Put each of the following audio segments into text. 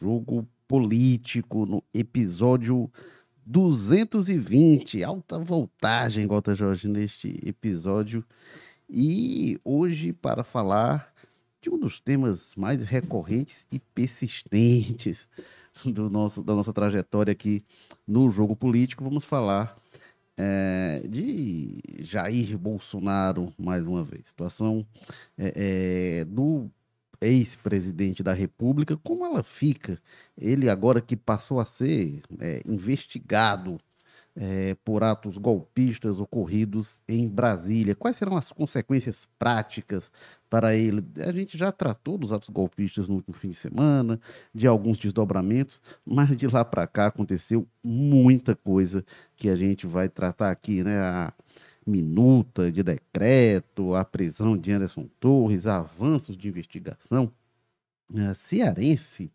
Jogo Político, no episódio 220. Alta voltagem, Gota Jorge, neste episódio. E hoje, para falar de um dos temas mais recorrentes e persistentes do nosso, da nossa trajetória aqui no jogo político, vamos falar é, de Jair Bolsonaro, mais uma vez. Situação é, é, do ex-presidente da República, como ela fica? Ele agora que passou a ser é, investigado é, por atos golpistas ocorridos em Brasília. Quais serão as consequências práticas para ele? A gente já tratou dos atos golpistas no último fim de semana, de alguns desdobramentos, mas de lá para cá aconteceu muita coisa que a gente vai tratar aqui, né? A minuta de decreto, a prisão de Anderson Torres, avanços de investigação. A cearense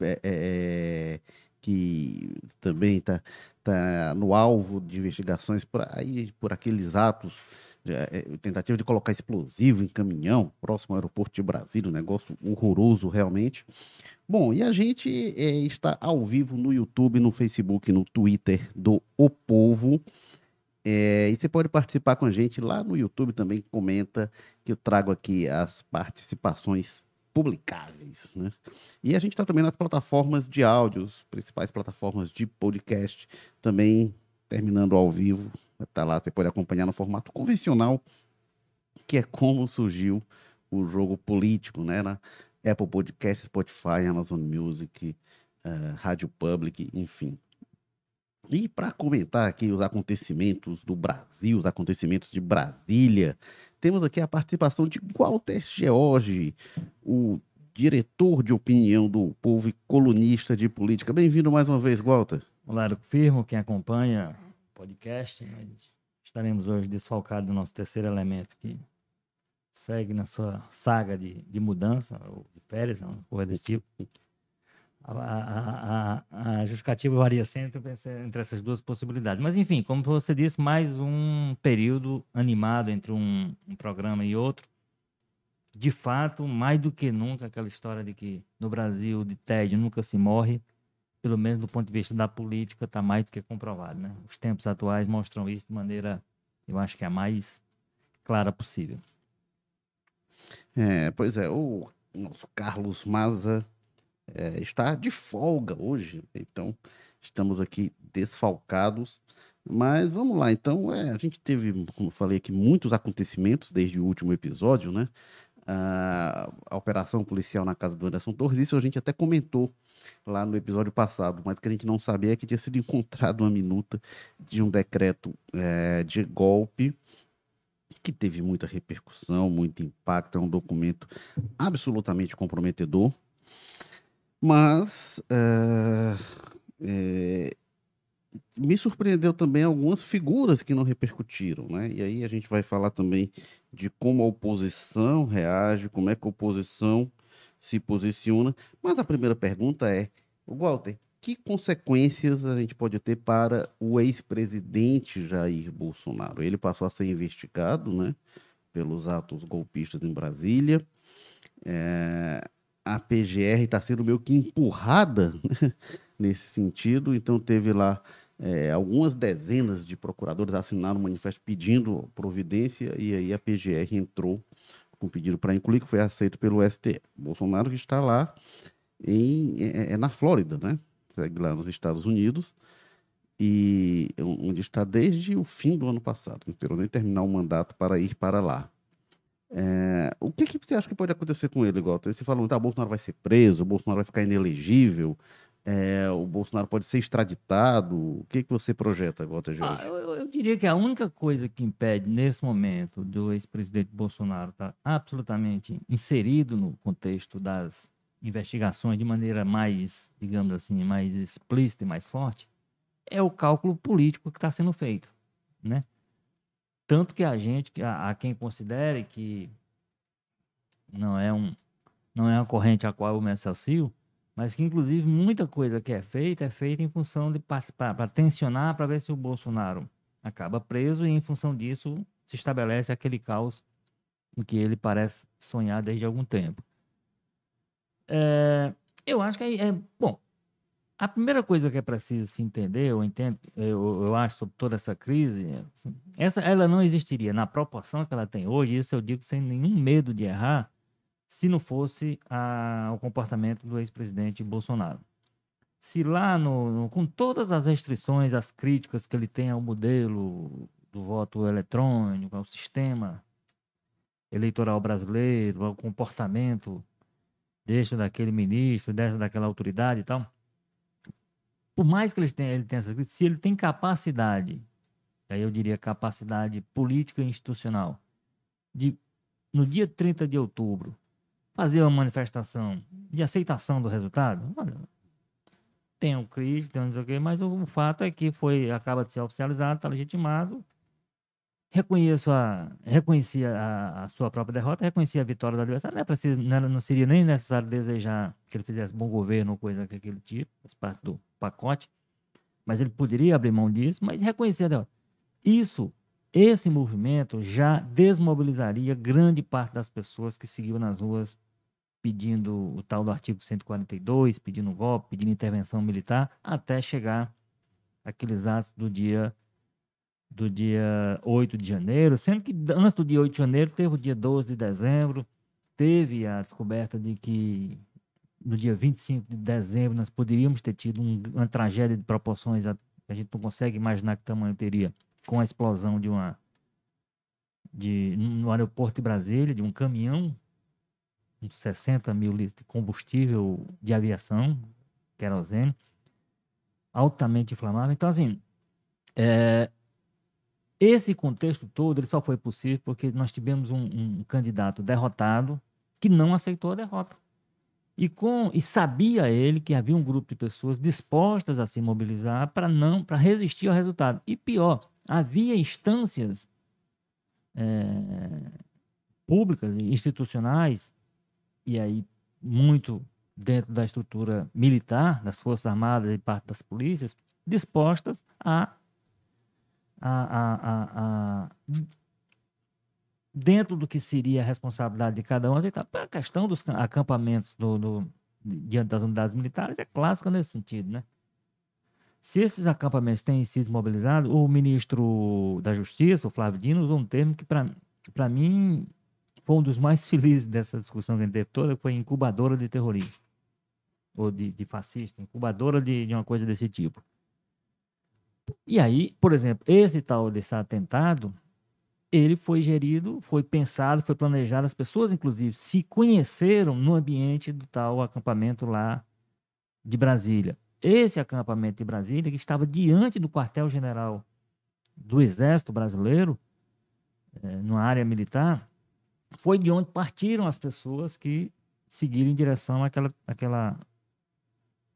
é, é, que também está tá no alvo de investigações por, aí, por aqueles atos, de, é, tentativa de colocar explosivo em caminhão próximo ao aeroporto de Brasília, um negócio horroroso realmente. Bom, e a gente é, está ao vivo no YouTube, no Facebook, no Twitter do O Povo. É, e você pode participar com a gente lá no YouTube também, comenta que eu trago aqui as participações publicáveis. Né? E a gente está também nas plataformas de áudios, principais plataformas de podcast, também terminando ao vivo. Tá lá, você pode acompanhar no formato convencional, que é como surgiu o jogo político, né? Na Apple Podcast, Spotify, Amazon Music, uh, Rádio Public, enfim. E para comentar aqui os acontecimentos do Brasil, os acontecimentos de Brasília, temos aqui a participação de Walter George, o diretor de opinião do povo e colunista de política. Bem-vindo mais uma vez, Walter. Olá, Firmo, quem acompanha o podcast. Estaremos hoje desfalcados do nosso terceiro elemento que segue na sua saga de, de mudança, ou de férias, uma coisa desse tipo a, a, a, justificativa varia sempre entre essas duas possibilidades. Mas, enfim, como você disse, mais um período animado entre um, um, programa e outro. De fato, mais do que nunca, aquela história de que no Brasil de tédio nunca se morre, pelo menos do ponto de vista da política, está mais do que comprovado. Né? Os tempos atuais mostram isso de maneira, eu acho que é a mais clara possível. É, pois é, o nosso Carlos Maza é, está de folga hoje, então estamos aqui desfalcados. Mas vamos lá, então, é, a gente teve, como falei aqui, muitos acontecimentos desde o último episódio, né? A, a operação policial na casa do Anderson Torres, isso a gente até comentou lá no episódio passado, mas o que a gente não sabia é que tinha sido encontrado uma minuta de um decreto é, de golpe que teve muita repercussão, muito impacto, é um documento absolutamente comprometedor. Mas uh, é, me surpreendeu também algumas figuras que não repercutiram, né? E aí a gente vai falar também de como a oposição reage, como é que a oposição se posiciona. Mas a primeira pergunta é, Walter, que consequências a gente pode ter para o ex-presidente Jair Bolsonaro? Ele passou a ser investigado, né, pelos atos golpistas em Brasília. É, a PGR está sendo meio que empurrada nesse sentido, então teve lá é, algumas dezenas de procuradores assinaram um manifesto pedindo providência e aí a PGR entrou com pedido para incluir, que foi aceito pelo STF. Bolsonaro que está lá em, é, é na Flórida, né? Segue lá nos Estados Unidos e onde está desde o fim do ano passado. Não esperou nem terminar o mandato para ir para lá. É, o que, que, você acha que pode acontecer com ele, Walter? Você falou, tá, o Bolsonaro vai ser preso, o Bolsonaro vai ficar inelegível, é, o Bolsonaro pode ser extraditado. O que, que você projeta, Walter Jorge? Ah, eu, eu, diria que a única coisa que impede, nesse momento, do ex-presidente Bolsonaro estar tá absolutamente inserido no contexto das investigações de maneira mais, digamos assim, mais explícita e mais forte, é o cálculo político que está sendo feito, né? Tanto que a gente, a, a quem considere que não é um não é uma corrente a qual eu me associo, mas que inclusive muita coisa que é feita é feita em função de para tensionar para ver se o Bolsonaro acaba preso e em função disso se estabelece aquele caos que ele parece sonhar desde algum tempo. É, Eu acho que é, é bom. A primeira coisa que é preciso se entender, eu entendo, eu, eu acho sobre toda essa crise, assim, essa ela não existiria na proporção que ela tem hoje. Isso eu digo sem nenhum medo de errar, se não fosse a, o comportamento do ex-presidente Bolsonaro. Se lá, no, no, com todas as restrições, as críticas que ele tem ao modelo do voto eletrônico, ao sistema eleitoral brasileiro, ao comportamento deste daquele ministro, dessa daquela autoridade e tal. Por mais que ele tenha, ele tenha essa se ele tem capacidade, aí eu diria capacidade política e institucional, de no dia 30 de outubro fazer uma manifestação de aceitação do resultado, olha, tem um crise, tem não sei o quê, mas o, fato é que foi acaba de ser oficializado, está legitimado, reconheço a, reconhecia a, a, sua própria derrota, reconhecia a vitória do adversário. Não, é preciso, não, não, seria nem necessário desejar que ele fizesse bom governo ou coisa daquele tipo, faz parte do pacote. Mas ele poderia abrir mão disso, mas derrota. Isso, esse movimento já desmobilizaria grande parte das pessoas que seguiam nas ruas pedindo o tal do artigo 142, pedindo golpe, pedindo intervenção militar, até chegar aqueles atos do dia do dia 8 de janeiro, sendo que antes do dia 8 de janeiro teve o dia 12 de dezembro, teve a descoberta de que no dia 25 de dezembro nós poderíamos ter tido um, uma tragédia de proporções a, a gente não consegue imaginar que tamanho teria com a explosão de uma de, no aeroporto de Brasília, de um caminhão, uns 60 mil litros de combustível de aviação, querosene, altamente inflamável. Então, assim, é, esse contexto todo ele só foi possível porque nós tivemos um, um candidato derrotado que não aceitou a derrota. E, com, e sabia ele que havia um grupo de pessoas dispostas a se mobilizar para não para resistir ao resultado. E pior, havia instâncias é, públicas e institucionais, e aí muito dentro da estrutura militar, das Forças Armadas e parte das polícias, dispostas a a, a, a, a dentro do que seria a responsabilidade de cada um, aceitar. A questão dos acampamentos do, do, diante das unidades militares é clássica nesse sentido, né? Se esses acampamentos têm sido mobilizados, o ministro da Justiça, o Flávio Dino, usou um termo que, para mim, foi um dos mais felizes dessa discussão que a gente teve toda, foi incubadora de terrorismo. Ou de, de fascista, incubadora de, de uma coisa desse tipo. E aí, por exemplo, esse tal desse atentado, ele foi gerido, foi pensado, foi planejado. As pessoas, inclusive, se conheceram no ambiente do tal acampamento lá de Brasília. Esse acampamento de Brasília, que estava diante do quartel-general do Exército Brasileiro, é, numa área militar, foi de onde partiram as pessoas que seguiram em direção àquela, àquela,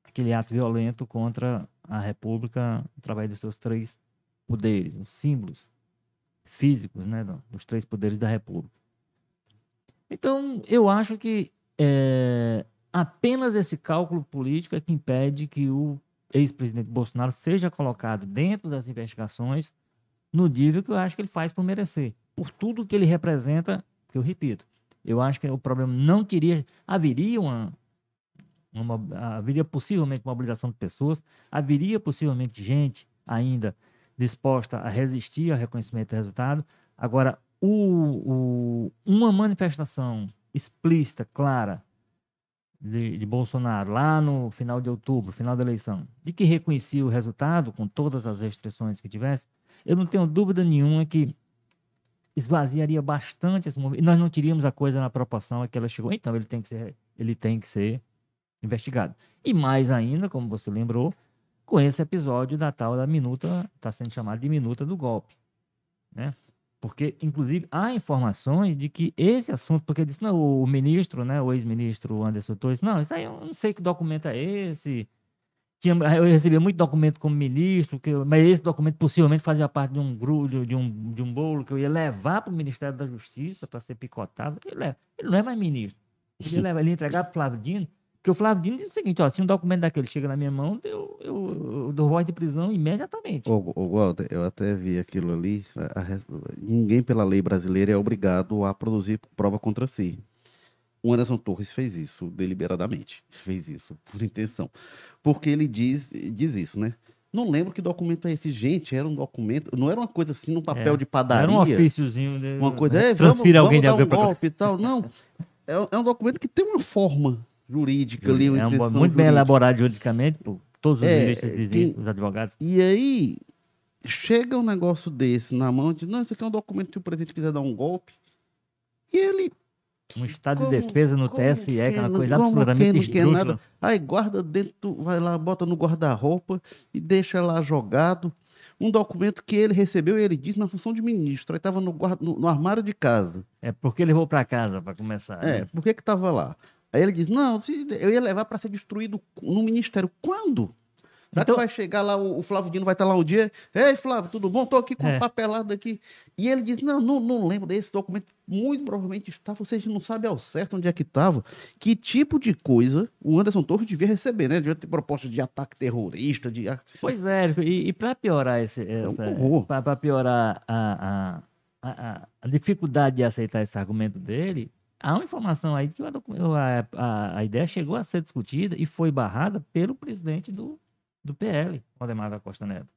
àquele ato violento contra a República através dos seus três poderes, os símbolos físicos né, dos três poderes da República. Então, eu acho que é, apenas esse cálculo político é que impede que o ex-presidente Bolsonaro seja colocado dentro das investigações no nível que eu acho que ele faz por merecer, por tudo que ele representa, que eu repito, eu acho que o problema não teria, haveria uma, uma, haveria possivelmente mobilização de pessoas, haveria possivelmente gente ainda disposta a resistir ao reconhecimento do resultado. Agora, o, o, uma manifestação explícita, clara, de, de, Bolsonaro, lá no final de outubro, final da eleição, de que reconhecia o resultado, com todas as restrições que tivesse, eu não tenho dúvida nenhuma que esvaziaria bastante esse movimento. E nós não teríamos a coisa na proporção a que ela chegou. Então, ele tem que ser, ele tem que ser investigado. E mais ainda, como você lembrou, com esse episódio da tal da minuta, está sendo chamada de minuta do golpe. Né? Porque, inclusive, há informações de que esse assunto, porque disse, não, o ministro, né, o ex-ministro Anderson Torres, não, isso aí eu não sei que documento é esse. Tinha, eu recebia muito documento como ministro, que, mas esse documento possivelmente fazia parte de um grupo, de um, de um bolo que eu ia levar para o Ministério da Justiça para ser picotado. Ele, é, ele não é mais ministro. Ele ia, levar, ele ia entregar para o Flávio Dino. Porque o Flávio Dino diz o seguinte, ó, se um documento daquele chega na minha mão, eu, eu, eu dou voz de prisão imediatamente. Ô, ô, Walter, eu até vi aquilo ali, a, a, ninguém pela lei brasileira é obrigado a produzir prova contra si. o Anderson Torres fez isso deliberadamente, fez isso por intenção. Porque ele diz, diz isso, né? Não lembro que documento é esse, gente. Era um documento, não era uma coisa assim num papel É, de padaria. Era um ofíciozinho. De, Uma coisa, é, vamos, transfira alguém vamos de dar alguém um para golpe e tal. Não, é, é um documento que tem uma forma jurídica ali, uma É um, intenção muito bem elaborado juridicamente, por todos os É, juristas dizem tem- isso, os advogados. E aí, chega um negócio desse na mão, diz, não, isso aqui é um documento que o presidente quiser dar um golpe. E ele, Um estado Como- de defesa no TSE, que é uma coisa como absolutamente esdrúxula. nada? aí guarda dentro, vai lá, bota no guarda-roupa e deixa lá jogado. Um documento que ele recebeu e ele disse na função de ministro. Aí estava no, no- no armário de casa. É porque levou para casa, para começar. É, né? por que que estava lá? Aí ele diz, não, eu ia levar para ser destruído no ministério. Quando? Já Então- que vai chegar lá, o, Flávio Dino vai estar lá um dia. Ei, Flávio, tudo bom? Tô aqui com É. um papelado aqui. E ele diz, não, não, não lembro desse documento. Muito provavelmente está, vocês não sabem ao certo onde é que estava. Que tipo de coisa o Anderson Torres devia receber, né? Devia ter proposta de ataque terrorista, de... Pois é, e, e para piorar esse, um essa, horror. para piorar a, a, a, a dificuldade de aceitar esse argumento dele, há uma informação aí que a, a, a, ideia chegou a ser discutida e foi barrada pelo presidente do, do PL, Valdemar da Costa Neto.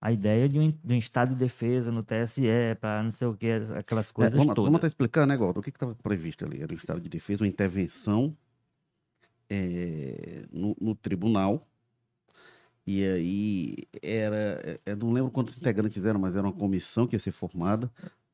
A ideia de um, de um estado de defesa no TSE, para não sei o que, aquelas É, coisas vamos, todas. vamos até explicar, né, Galdo? O que estava previsto ali? Era um estado de defesa, uma intervenção é, no, no tribunal. E aí era. Eu não lembro quantos integrantes eram, mas era uma comissão que ia ser formada,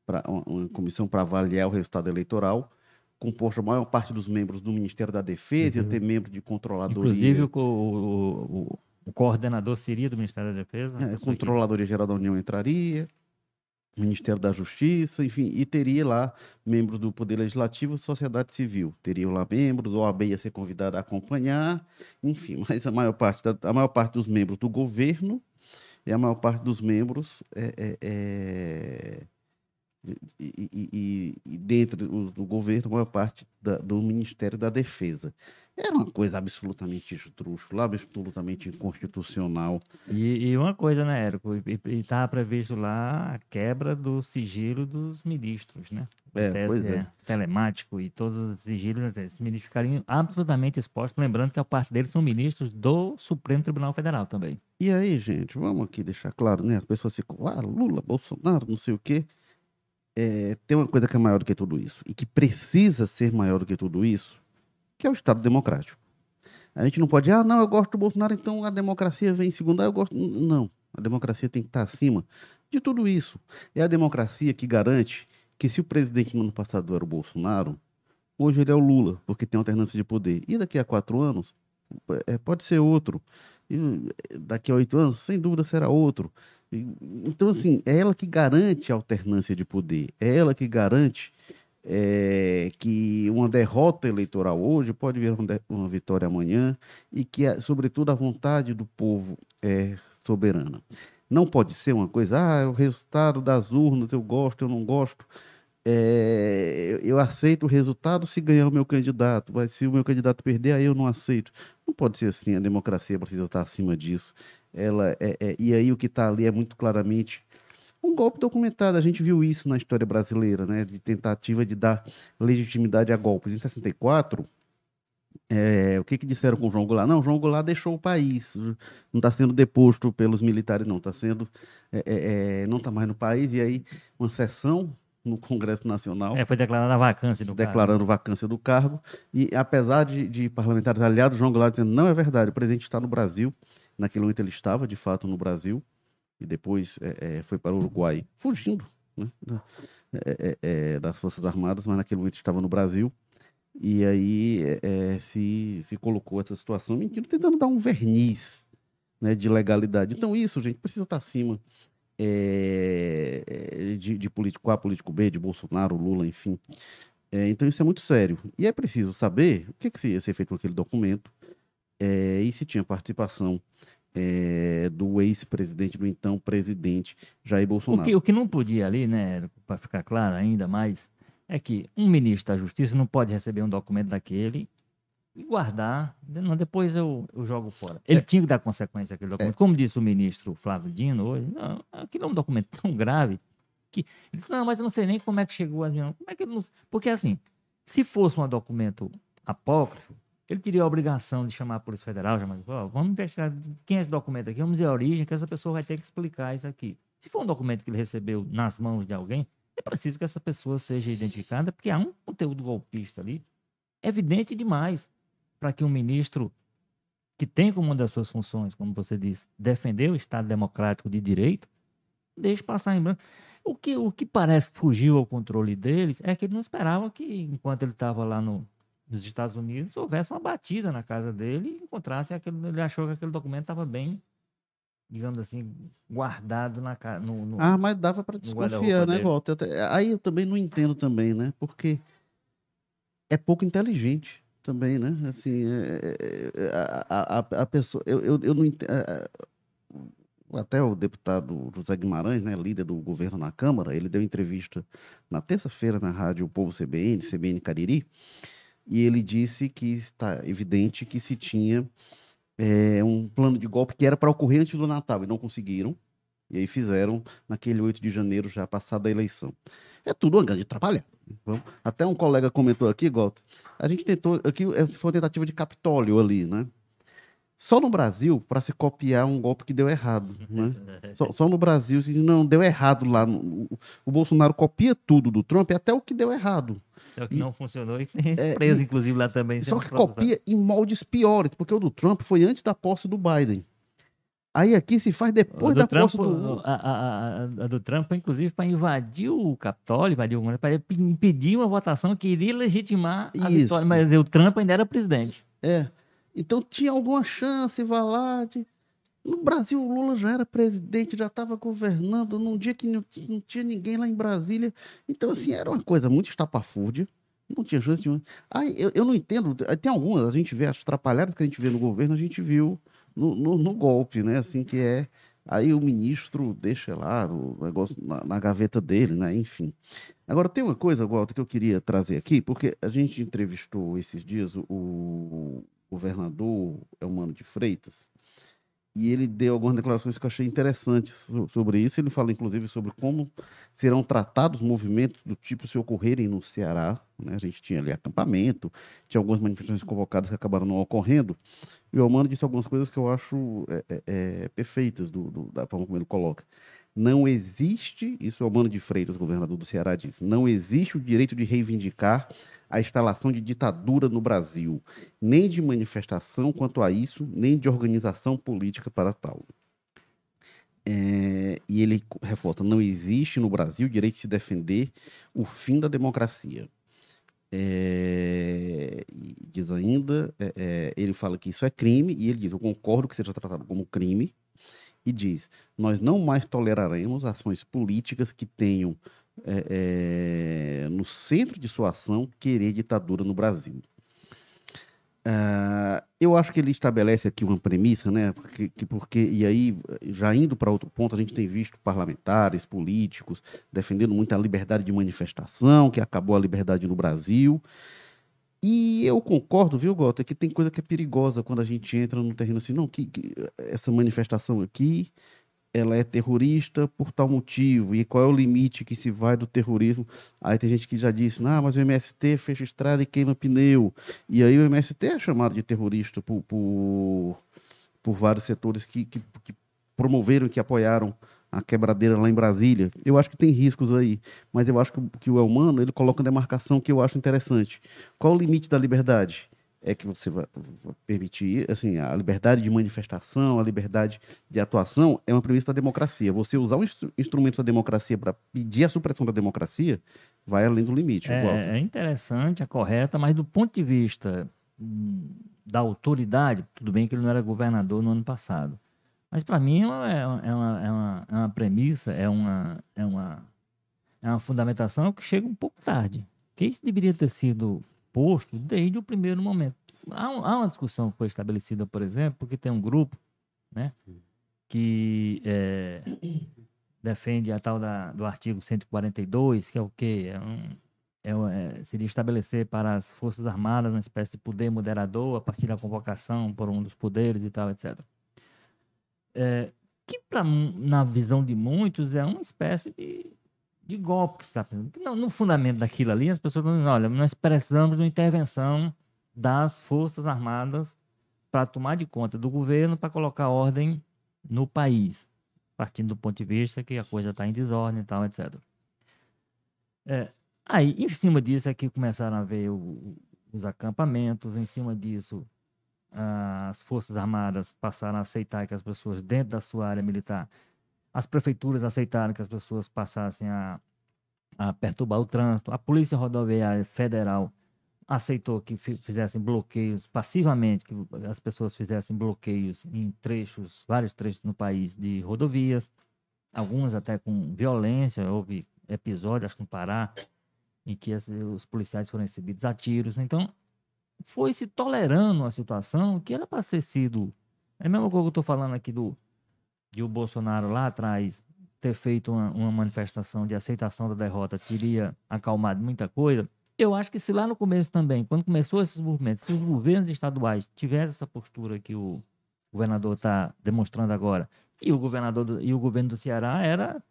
pra, uma, uma comissão para avaliar o resultado eleitoral, composta a maior parte dos membros do Ministério da Defesa, ia Uhum. ter membro de controladoria. Inclusive, o, o, o, o coordenador seria do Ministério da Defesa. É, Controladoria Geral da União entraria, Ministério da Justiça, enfim, e teria lá membros do Poder Legislativo e sociedade civil. Teriam lá membros, o OAB ia ser convidado a acompanhar, enfim, mas a maior parte, da- a maior parte dos membros do governo e a maior parte dos membros é, é- é- e, e- e- dentro do governo, a maior parte da- do Ministério da Defesa. Era uma coisa absolutamente esdrúxula, absolutamente inconstitucional. E, e uma coisa, né, Érico? E estava previsto lá a quebra do sigilo dos ministros, né? É, pois é. Telemático e todos os sigilos, né, esses ministros ficariam absolutamente expostos. Lembrando que a parte deles são ministros do Supremo Tribunal Federal também. E aí, gente, vamos aqui deixar claro, né? As pessoas ficam, ah, Lula, Bolsonaro, não sei o quê. É, tem uma coisa que é maior do que tudo isso, e que precisa ser maior do que tudo isso, que é o Estado Democrático. A gente não pode, ah, não, eu gosto do Bolsonaro, então a democracia vem em segundo. Ah, eu gosto. Não, a democracia tem que estar acima de tudo isso. É a democracia que garante que se o presidente no ano passado era o Bolsonaro, hoje ele é o Lula, porque tem alternância de poder. E daqui a quatro anos, é, pode ser outro. E daqui a oito anos, sem dúvida, será outro. Então, assim, é ela que garante a alternância de poder. É ela que garante é, que uma derrota eleitoral hoje pode vir uma, vitória amanhã e que, sobretudo, a vontade do povo é soberana. Não pode ser uma coisa, ah, é o resultado das urnas, eu gosto, eu não gosto. É, eu aceito o resultado se ganhar o meu candidato, mas se o meu candidato perder, aí eu não aceito. Não pode ser assim, a democracia precisa estar acima disso. Ela é, é- e aí o que está ali é muito claramente um golpe documentado. A gente viu isso na história brasileira, né? De tentativa de dar legitimidade a golpes. Em 64, é, o que, que disseram com o João Goulart? Não, o João Goulart deixou o país. Não está sendo deposto pelos militares, não. Está sendo. é, é, é, não está mais no país. E aí, uma sessão no Congresso Nacional É, foi declarada a vacância do cargo. declarando vacância do cargo. E apesar de, de parlamentares aliados, João Goulart dizendo não é verdade, o presidente está no Brasil. Naquele momento ele estava, de fato, no Brasil. E depois é, foi para o Uruguai, fugindo né, da- é, das Forças Armadas, mas naquele momento estava no Brasil. E aí se, se colocou essa situação, mentindo, tentando dar um verniz né, de legalidade. Então, isso, gente, precisa estar acima é, de, de político A, político B, de Bolsonaro, Lula, enfim. É, então, isso é muito sério. E é preciso saber o que, que ia ser feito com aquele documento é, e se tinha participação é, do ex-presidente, do então presidente Jair O Bolsonaro. que, o que não podia ali, né, para ficar claro ainda mais, é que um ministro da Justiça não pode receber um documento daquele e guardar, não, depois eu, eu jogo fora. Ele É. tinha que dar consequência àquele documento. Como disse o ministro Flávio Dino hoje, não, aquilo é um documento tão grave que ele disse, não, mas eu não sei nem como é que chegou a Como é que ele não... Porque assim, Se fosse um documento apócrifo, ele teria a obrigação de chamar a Polícia Federal, chamar, oh, vamos investigar quem é esse documento aqui, vamos dizer a origem, que essa pessoa vai ter que explicar isso aqui. Se for um documento que ele recebeu nas mãos de alguém, é preciso que essa pessoa seja identificada, porque há um conteúdo golpista ali, evidente demais, para que um ministro que tem como uma das suas funções, como você disse, defender o Estado democrático de direito, deixe passar em branco. O que, o que parece que fugiu ao controle deles é que ele não esperava que, enquanto ele estava lá no, nos Estados Unidos, houvesse uma batida na casa dele e encontrasse aquele. Ele achou que aquele documento estava bem, digamos assim, guardado na casa. No, no, ah, mas dava para desconfiar, né, Walter? Aí eu também não entendo também, né? Porque é pouco inteligente também, né? Assim, é, é, é a, a, a, pessoa. Eu, eu, eu não entendo. Até o deputado José Guimarães, né, líder do governo na Câmara, ele deu entrevista na terça-feira na rádio Povo CBN, CBN Cariri, e ele disse que está evidente que se tinha é, um plano de golpe que era para ocorrer antes do Natal e não conseguiram. E aí fizeram naquele 8 de janeiro, já passada a eleição. É tudo uma grande trabalhada. Até um colega comentou aqui, Gota, a gente tentou, aqui é, foi uma tentativa de Capitólio ali, né? Só no Brasil, para se copiar um golpe que deu errado. Né? só, só, no Brasil, se não deu errado lá. O, o Bolsonaro copia tudo do Trump, até o que deu errado. É o que e, não funcionou e tem é, preso, e, inclusive, lá também. Só que copia em moldes piores, porque o do Trump foi antes da posse do Biden. Aí aqui se faz depois da Trump, posse do... A, a, a, a do Trump, inclusive, para invadir o Capitólio, invadir o... para impedir uma votação que iria legitimar a Isso. vitória, mas o Trump ainda era presidente. É. Então tinha alguma chance, vá lá. No Brasil, o Lula já era presidente, já estava governando, num dia que não, não, tinha ninguém lá em Brasília. Então, assim, era uma coisa muito estapafúrdia. Não tinha chance nenhuma. Aí, eu, eu não entendo. Tem algumas, a gente vê as atrapalhadas que a gente vê no governo, a gente viu no, no, no golpe, né? Assim, que é. Aí o ministro deixa lá o negócio na, na, gaveta dele, né? Enfim. Agora, tem uma coisa, Walter, que eu queria trazer aqui, porque a gente entrevistou esses dias o governador Elmano de Freitas, e ele deu algumas declarações que eu achei interessantes sobre isso. Ele fala, inclusive, sobre como serão tratados movimentos do tipo se ocorrerem no Ceará. Né? A gente tinha ali acampamento, tinha algumas manifestações convocadas que acabaram não ocorrendo. E o Almano disse algumas coisas que eu acho é, é, é, perfeitas do, do, da forma como ele coloca. Não existe, isso é o Mano de Freitas, governador do Ceará, diz, não existe o direito de reivindicar a instalação de ditadura no Brasil, nem de manifestação quanto a isso, nem de organização política para tal. É, e ele reforça: não existe no Brasil direito de se defender o fim da democracia. É, diz ainda, é, é, ele fala que isso é crime, e ele diz: Eu concordo que seja tratado como crime, e diz: Nós não mais toleraremos ações políticas que tenham é, é, no centro de sua ação, querer ditadura no Brasil. Uh, eu acho que ele estabelece aqui uma premissa, né? Porque, que, porque e aí, já indo para outro ponto, a gente tem visto parlamentares, políticos defendendo muito a liberdade de manifestação, que acabou a liberdade no Brasil. E eu concordo, viu, Gota, que tem coisa que é perigosa quando a gente entra no terreno assim, não, que, que essa manifestação aqui ela é terrorista por tal motivo, e qual é o limite que se vai do terrorismo. Aí tem gente que já disse, ah, mas o MST fecha estrada e queima pneu. E aí o MST é chamado de terrorista por, por, por vários setores que, que, que promoveram que apoiaram a quebradeira lá em Brasília. Eu acho que tem riscos aí, mas eu acho que, que o Elmano ele coloca uma demarcação que eu acho interessante. Qual o limite da liberdade? é que você vai permitir, assim, a liberdade de manifestação, a liberdade de atuação é uma premissa da democracia. Você usar um instrumento da democracia para pedir a supressão da democracia vai além do limite. É, é interessante, é correta, mas do ponto de vista hum, da autoridade, tudo bem que ele não era governador no ano passado, mas para mim é uma, é, uma, é, uma, é uma premissa, é uma, é, uma, é uma fundamentação que chega um pouco tarde. Que isso deveria ter sido posto desde o primeiro momento. Há, há, uma discussão que foi estabelecida, por exemplo, porque tem um grupo né, que é, defende a tal da, do artigo 142, que é o quê? É um, é, é, seria estabelecer para as Forças Armadas uma espécie de poder moderador a partir da convocação por um dos poderes e tal, etc. É, que, pra, na visão de muitos, é uma espécie de de golpe que está no, no fundamento daquilo ali, as pessoas estão dizendo, olha, nós precisamos de uma intervenção das Forças Armadas para tomar de conta do governo, para colocar ordem no país, partindo do ponto de vista que a coisa está em desordem e tal, etc. É, aí, em cima disso, é que começaram a ver o, os acampamentos, em cima disso, as Forças Armadas passaram a aceitar que as pessoas dentro da sua área militar as prefeituras aceitaram que as pessoas passassem a, a perturbar o trânsito. A Polícia Rodoviária Federal aceitou que fizessem bloqueios passivamente, que as pessoas fizessem bloqueios em trechos, vários trechos no país de rodovias, alguns até com violência. Houve episódios, acho no Pará, em que os policiais foram recebidos a tiros. Então, foi se tolerando uma situação que era para ser sido. É a mesma coisa que eu estou falando aqui do de o Bolsonaro lá atrás ter feito uma, uma, manifestação de aceitação da derrota teria acalmado muita coisa, eu acho que se lá no começo também, quando começou esses movimentos, se os governos estaduais tivessem essa postura que o governador está demonstrando agora, e o governador do, e o governo do Ceará era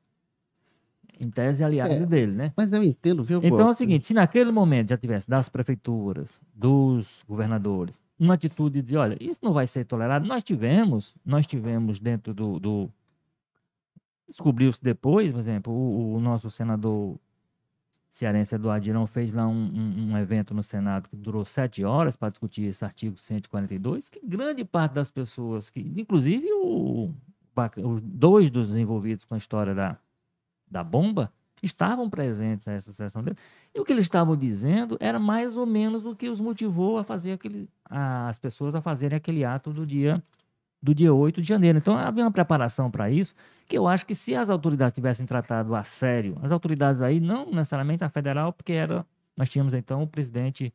em tese aliado é, dele, né? Mas eu entendo, viu? Então é o seguinte, se naquele momento já tivesse das prefeituras, dos governadores, uma atitude de, olha, isso não vai ser tolerado. Nós tivemos, nós tivemos dentro do, do descobriu-se depois, por exemplo, o, o, nosso senador cearense Eduardo Girão fez lá um, um, um, evento no Senado que durou sete horas para discutir esse artigo 142, que grande parte das pessoas, que inclusive o, os dois dos envolvidos com a história da, da bomba, estavam presentes nessa sessão dele. E o que eles estavam dizendo era mais ou menos o que os motivou a fazer aquele, a, as pessoas a fazerem aquele ato do dia do dia 8 de janeiro. Então havia uma preparação para isso, que eu acho que se as autoridades tivessem tratado a sério, as autoridades aí, não necessariamente a federal, porque era, nós tínhamos então o presidente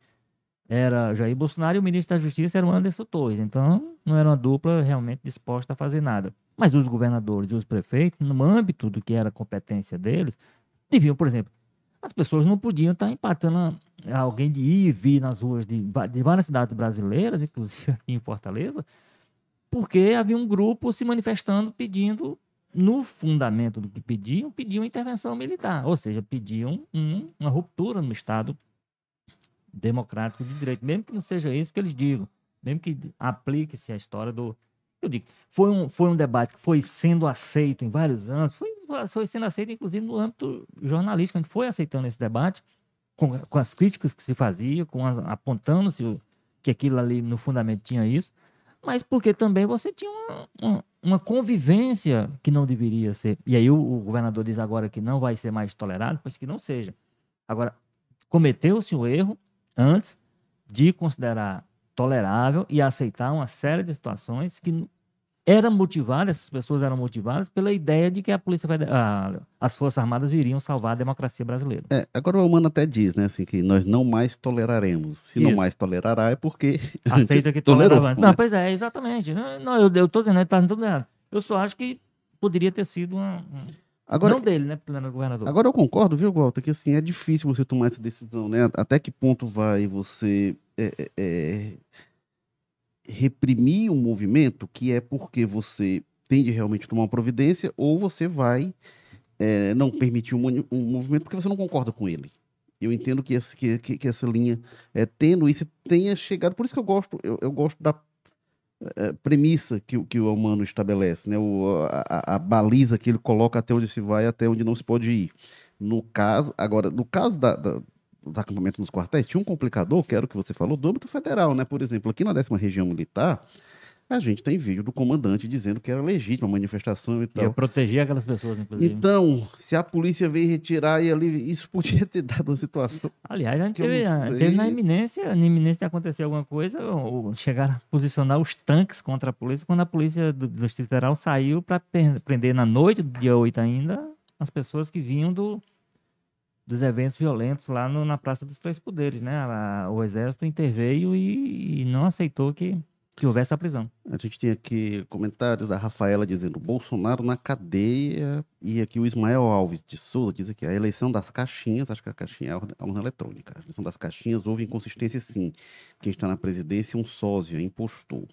era Jair Bolsonaro e o ministro da Justiça era o Anderson Torres. Então não era uma dupla realmente disposta a fazer nada. Mas os governadores e os prefeitos, no âmbito do que era competência deles, deviam, por exemplo, as pessoas não podiam estar empatando alguém de ir e vir nas ruas de, de várias cidades brasileiras, inclusive aqui em Fortaleza, porque havia um grupo se manifestando pedindo, no fundamento do que pediam, pediam intervenção militar, ou seja, pediam um, uma ruptura no Estado democrático de direito, mesmo que não seja isso que eles digam, mesmo que aplique-se a história do. Eu digo, foi um, foi um debate que foi sendo aceito em vários anos, foi foi sendo aceita, inclusive, no âmbito jornalístico. A gente foi aceitando esse debate, com, com as críticas que se fazia, com apontando-se que aquilo ali, no fundamento, tinha isso, mas porque também você tinha uma, uma, uma convivência que não deveria ser. E aí o, o, governador diz agora que não vai ser mais tolerado, pois que não seja. Agora, cometeu-se o erro antes de considerar tolerável e aceitar uma série de situações que era motivada, essas pessoas eram motivadas pela ideia de que a Polícia Federal, as Forças Armadas viriam salvar a democracia brasileira. É, agora o Humano até diz, né, assim, que nós não mais toleraremos. Se Isso. não mais tolerará é porque aceita que tolerava. Não, pois é, exatamente. Não, eu, eu tô dizendo, ele tá tudo errado. Eu só acho que poderia ter sido uma, Agora, não dele, né, governador. Agora eu concordo, viu, Walter, que assim, é difícil você tomar essa decisão, né? Até que ponto vai você é, é, é reprimir um movimento, que é porque você tem de realmente tomar uma providência, ou você vai é, não permitir um, um, movimento porque você não concorda com ele. Eu entendo que, esse, que, que, essa linha é tênue tenha chegado. Por isso que eu gosto, eu, eu gosto da é, premissa que, que o humano estabelece, né? O, a, a, baliza que ele coloca até onde se vai, até onde não se pode ir. No caso, agora, no caso da, da dos acampamentos nos quartéis, tinha um complicador, que era o que você falou, do âmbito federal, né? Por exemplo, aqui na décima região militar, a gente tem vídeo do comandante dizendo que era legítima a manifestação e tal. Ia proteger aquelas pessoas, inclusive. Então, se a polícia veio retirar e ali, isso podia ter dado uma situação. Aliás, a gente teve, teve, na iminência, na iminência de acontecer alguma coisa, ou, chegar a posicionar os tanques contra a polícia, quando a polícia do, do Distrito Federal saiu para prender na noite do dia 8 ainda as pessoas que vinham do, dos eventos violentos lá no, na Praça dos Três Poderes, né? A, o Exército interveio e, e, não aceitou que, que houvesse a prisão. A gente tem aqui comentários da Rafaela dizendo Bolsonaro na cadeia e aqui o Ismael Alves de Souza diz aqui a eleição das caixinhas, acho que a caixinha é a urna eletrônica, a eleição das caixinhas houve inconsistência sim. Quem está na presidência é um sósia, impostor.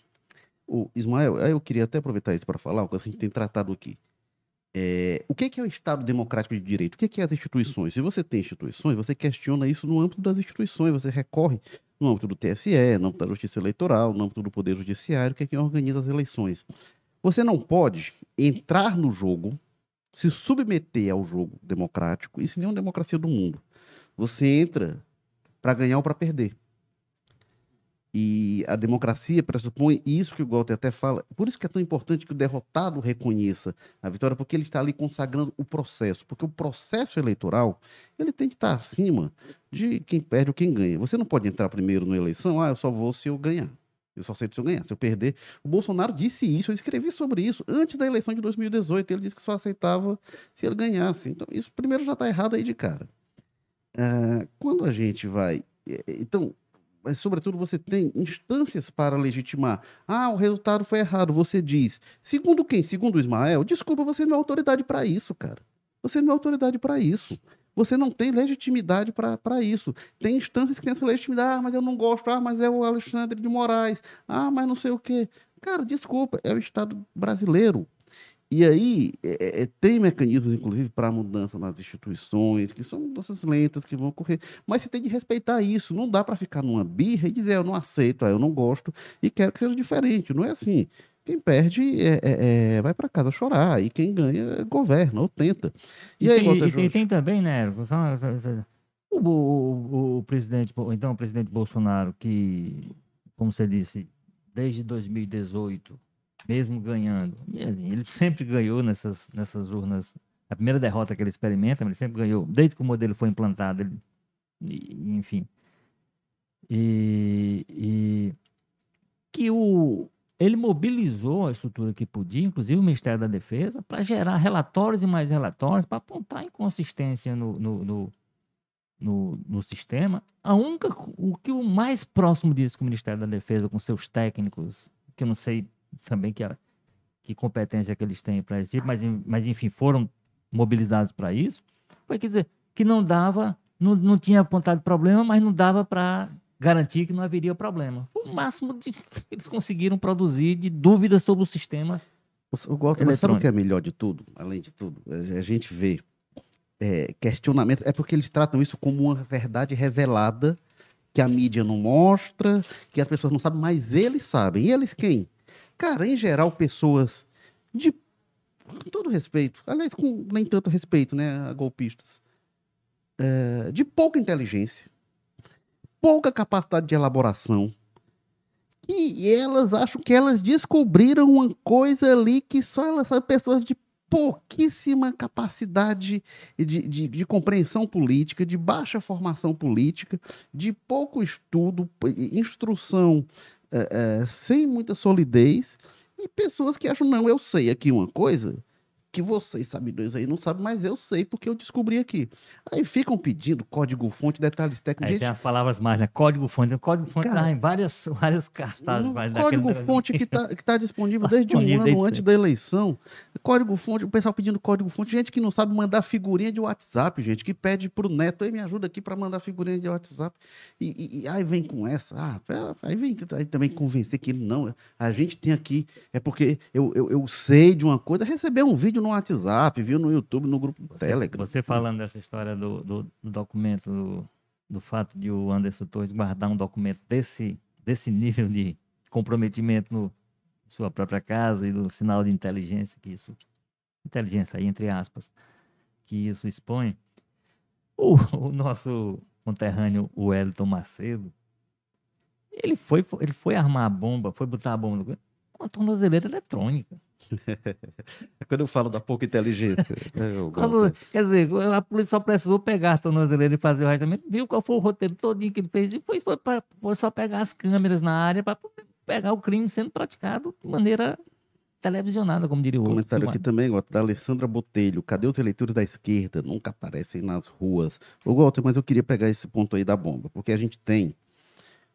O Ismael, eu queria até aproveitar isso para falar, coisa que a gente tem tratado aqui. É, o que que é o Estado democrático de direito? O que que é as instituições? Se você tem instituições, você questiona isso no âmbito das instituições, você recorre no âmbito do TSE, no âmbito da Justiça Eleitoral, no âmbito do Poder Judiciário, que é quem organiza as eleições. Você não pode entrar no jogo, se submeter ao jogo democrático, isso nem é uma democracia do mundo. Você entra para ganhar ou para perder. E a democracia pressupõe isso que o Walter até fala. Por isso que é tão importante que o derrotado reconheça a vitória, porque ele está ali consagrando o processo. Porque o processo eleitoral, ele tem que estar acima de quem perde ou quem ganha. Você não pode entrar primeiro na eleição, ah, eu só vou se eu ganhar. Eu só aceito se eu ganhar. Se eu perder. O Bolsonaro disse isso, eu escrevi sobre isso antes da eleição de 2018. Ele disse que só aceitava se ele ganhasse. Então, isso primeiro já está errado aí de cara. Ah, quando a gente vai. Eh, então, mas sobretudo você tem instâncias para legitimar. Ah, o resultado foi errado. Você diz, segundo quem? Segundo o Ismael? Desculpa, você não é autoridade para isso, cara. Você não é autoridade para isso. Você não tem legitimidade para isso. Tem instâncias que têm essa legitimidade. Ah, mas eu não gosto. Ah, mas é o Alexandre de Moraes. Ah, mas não sei o quê. Cara, desculpa, é o Estado brasileiro. E aí é, é, tem mecanismos, inclusive, para a mudança nas instituições, que são mudanças lentas que vão ocorrer. Mas você tem de respeitar isso. Não dá para ficar numa birra e dizer eu não aceito, eu não gosto e quero que seja diferente. Não é assim. Quem perde é, é, é vai para casa chorar e quem ganha governa ou tenta. E, e aí, tem, e tem, tem, também, né? O, o, o, presidente, então o presidente Bolsonaro, que, como você disse, desde 2018 mesmo ganhando. Ele sempre ganhou nessas, nessas urnas. A primeira derrota que ele experimenta, ele sempre ganhou, desde que o modelo foi implantado. Ele, enfim. E, e que o, ele mobilizou a estrutura que podia, inclusive o Ministério da Defesa, para gerar relatórios e mais relatórios, para apontar inconsistência no, no, no, no, no sistema. A única, o que o mais próximo disso que o Ministério da Defesa, com seus técnicos, que eu não sei também que, a, que competência que eles têm para esse tipo, mas, mas enfim, foram mobilizados para isso, foi quer dizer, que não dava, não, não tinha apontado problema, mas não dava para garantir que não haveria problema. O máximo de, que eles conseguiram produzir de dúvidas sobre o sistema. O, Walter, mas sabe o que é melhor de tudo? Além de tudo, a gente vê é, questionamento, é porque eles tratam isso como uma verdade revelada que a mídia não mostra, que as pessoas não sabem, mas eles sabem. E eles quem? Cara, em geral, pessoas de com todo respeito, aliás, com nem tanto respeito, né, a golpistas, é, de pouca inteligência, pouca capacidade de elaboração, e elas acham que elas descobriram uma coisa ali que só elas são pessoas de pouquíssima capacidade de, de, de, compreensão política, de baixa formação política, de pouco estudo, instrução é, sem muita solidez, e pessoas que acham, não, eu sei aqui uma coisa, que vocês sabedores aí não sabem, mas eu sei porque eu descobri aqui. Aí ficam pedindo código-fonte, detalhes técnicos. Aí tem as palavras mais, né? Código-fonte. Código-fonte tá em várias, várias cartazes. Código-fonte que está que tá disponível tá desde um ano antes da eleição. Código-fonte, o pessoal pedindo código-fonte. Gente que não sabe mandar figurinha de WhatsApp, gente, que pede para o neto, aí me ajuda aqui para mandar figurinha de WhatsApp. E, e, e, aí vem com essa, ah, pera, aí vem aí também convencer que não, a gente tem aqui, é porque eu, eu, eu sei de uma coisa, receber um vídeo no WhatsApp, viu no YouTube, no grupo você, Telegram. Você falando dessa história do, do, do documento, do, do, fato de o Anderson Torres guardar um documento desse, desse nível de comprometimento no sua própria casa e do sinal de inteligência que isso, inteligência aí, entre aspas, que isso expõe, o, o nosso conterrâneo, o Wellington Macedo, ele foi, ele foi armar a bomba, foi botar a bomba com a tornozeleira eletrônica. É quando eu falo da pouca inteligência. Né, Quando, quer dizer, a polícia só precisou pegar as tornozeleiras e fazer o rastreamento, viu qual foi o roteiro todinho que ele fez e foi, foi, foi só pegar as câmeras na área para pegar o crime sendo praticado de maneira televisionada, como diria o outro. Comentário aqui também, da Alessandra Botelho. Cadê os eleitores da esquerda? Nunca aparecem nas ruas. Ô, Walter, mas eu queria pegar esse ponto aí da bomba, porque a gente tem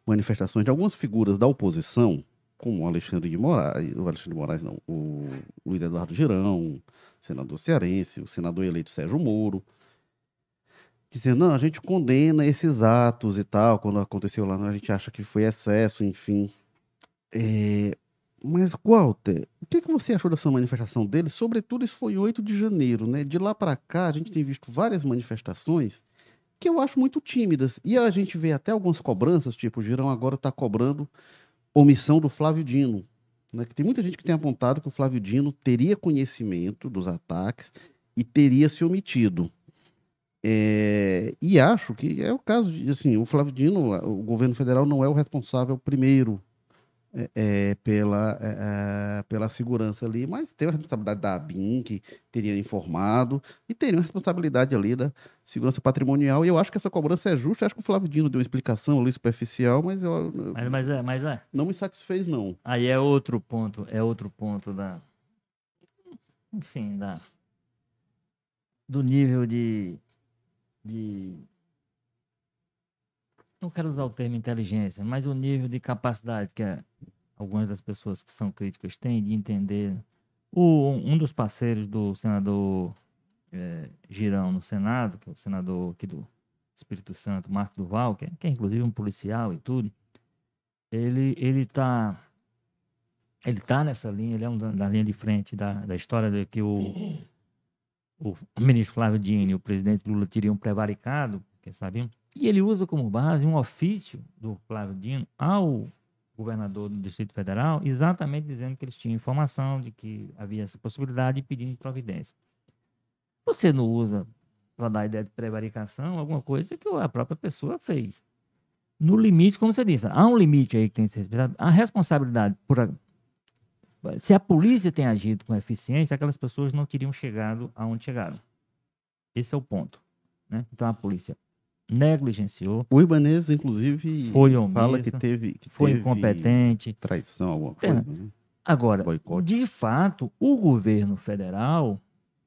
manifestações de algumas figuras da oposição como o Alexandre de Moraes, o Alexandre de Moraes não, o Luiz Eduardo Girão, senador cearense, o senador eleito Sérgio Moro, dizendo, não, a gente condena esses atos e tal, quando aconteceu lá, a gente acha que foi excesso, enfim. É, Mas, Walter, o que, que você achou dessa manifestação deles? Sobretudo, isso foi 8 de janeiro, né? De lá para cá, a gente tem visto várias manifestações que eu acho muito tímidas. E a gente vê até algumas cobranças, tipo, o Girão agora está cobrando omissão do Flávio Dino. Né? Que tem muita gente que tem apontado que o Flávio Dino teria conhecimento dos ataques e teria se omitido. É, e acho que é o caso de, assim, o Flávio Dino, o governo federal não é o responsável primeiro é, é, pela, é, é, pela segurança ali, mas tem a responsabilidade da ABIN, que teria informado, e teria a responsabilidade ali da segurança patrimonial, e eu acho que essa cobrança é justa, acho que o Flávio Dino deu uma explicação ali superficial, mas eu, mas, mas, é, mas é. não me satisfez, não. Aí é outro ponto, é outro ponto da, enfim, da, do nível de, de não quero usar o termo inteligência, mas o nível de capacidade que é, algumas das pessoas que são críticas têm de entender. O, um dos parceiros do senador é, Girão no Senado, que é o senador aqui do Espírito Santo, Marco Duval, que é, que é inclusive um policial e tudo, ele ele está ele tá nessa linha, ele é um da, da linha de frente da, da história de que o, o ministro Flávio Dini e o presidente Lula teriam prevaricado, quem sabe, e ele usa como base um ofício do Flávio Dino ao governador do Distrito Federal, exatamente dizendo que eles tinham informação de que havia essa possibilidade e pedindo providência. Você não usa para dar ideia de prevaricação alguma coisa que a própria pessoa fez. No limite, como você disse, há um limite aí que tem que ser respeitado. A responsabilidade por a... se a polícia tem agido com eficiência, aquelas pessoas não teriam chegado aonde chegaram. Esse é o ponto. Né? Então a polícia negligenciou. O Ibanez, inclusive, foi omissa, fala que teve. Que foi teve incompetente. Traição, alguma coisa. Né? Agora, Boicote. de fato, o governo federal,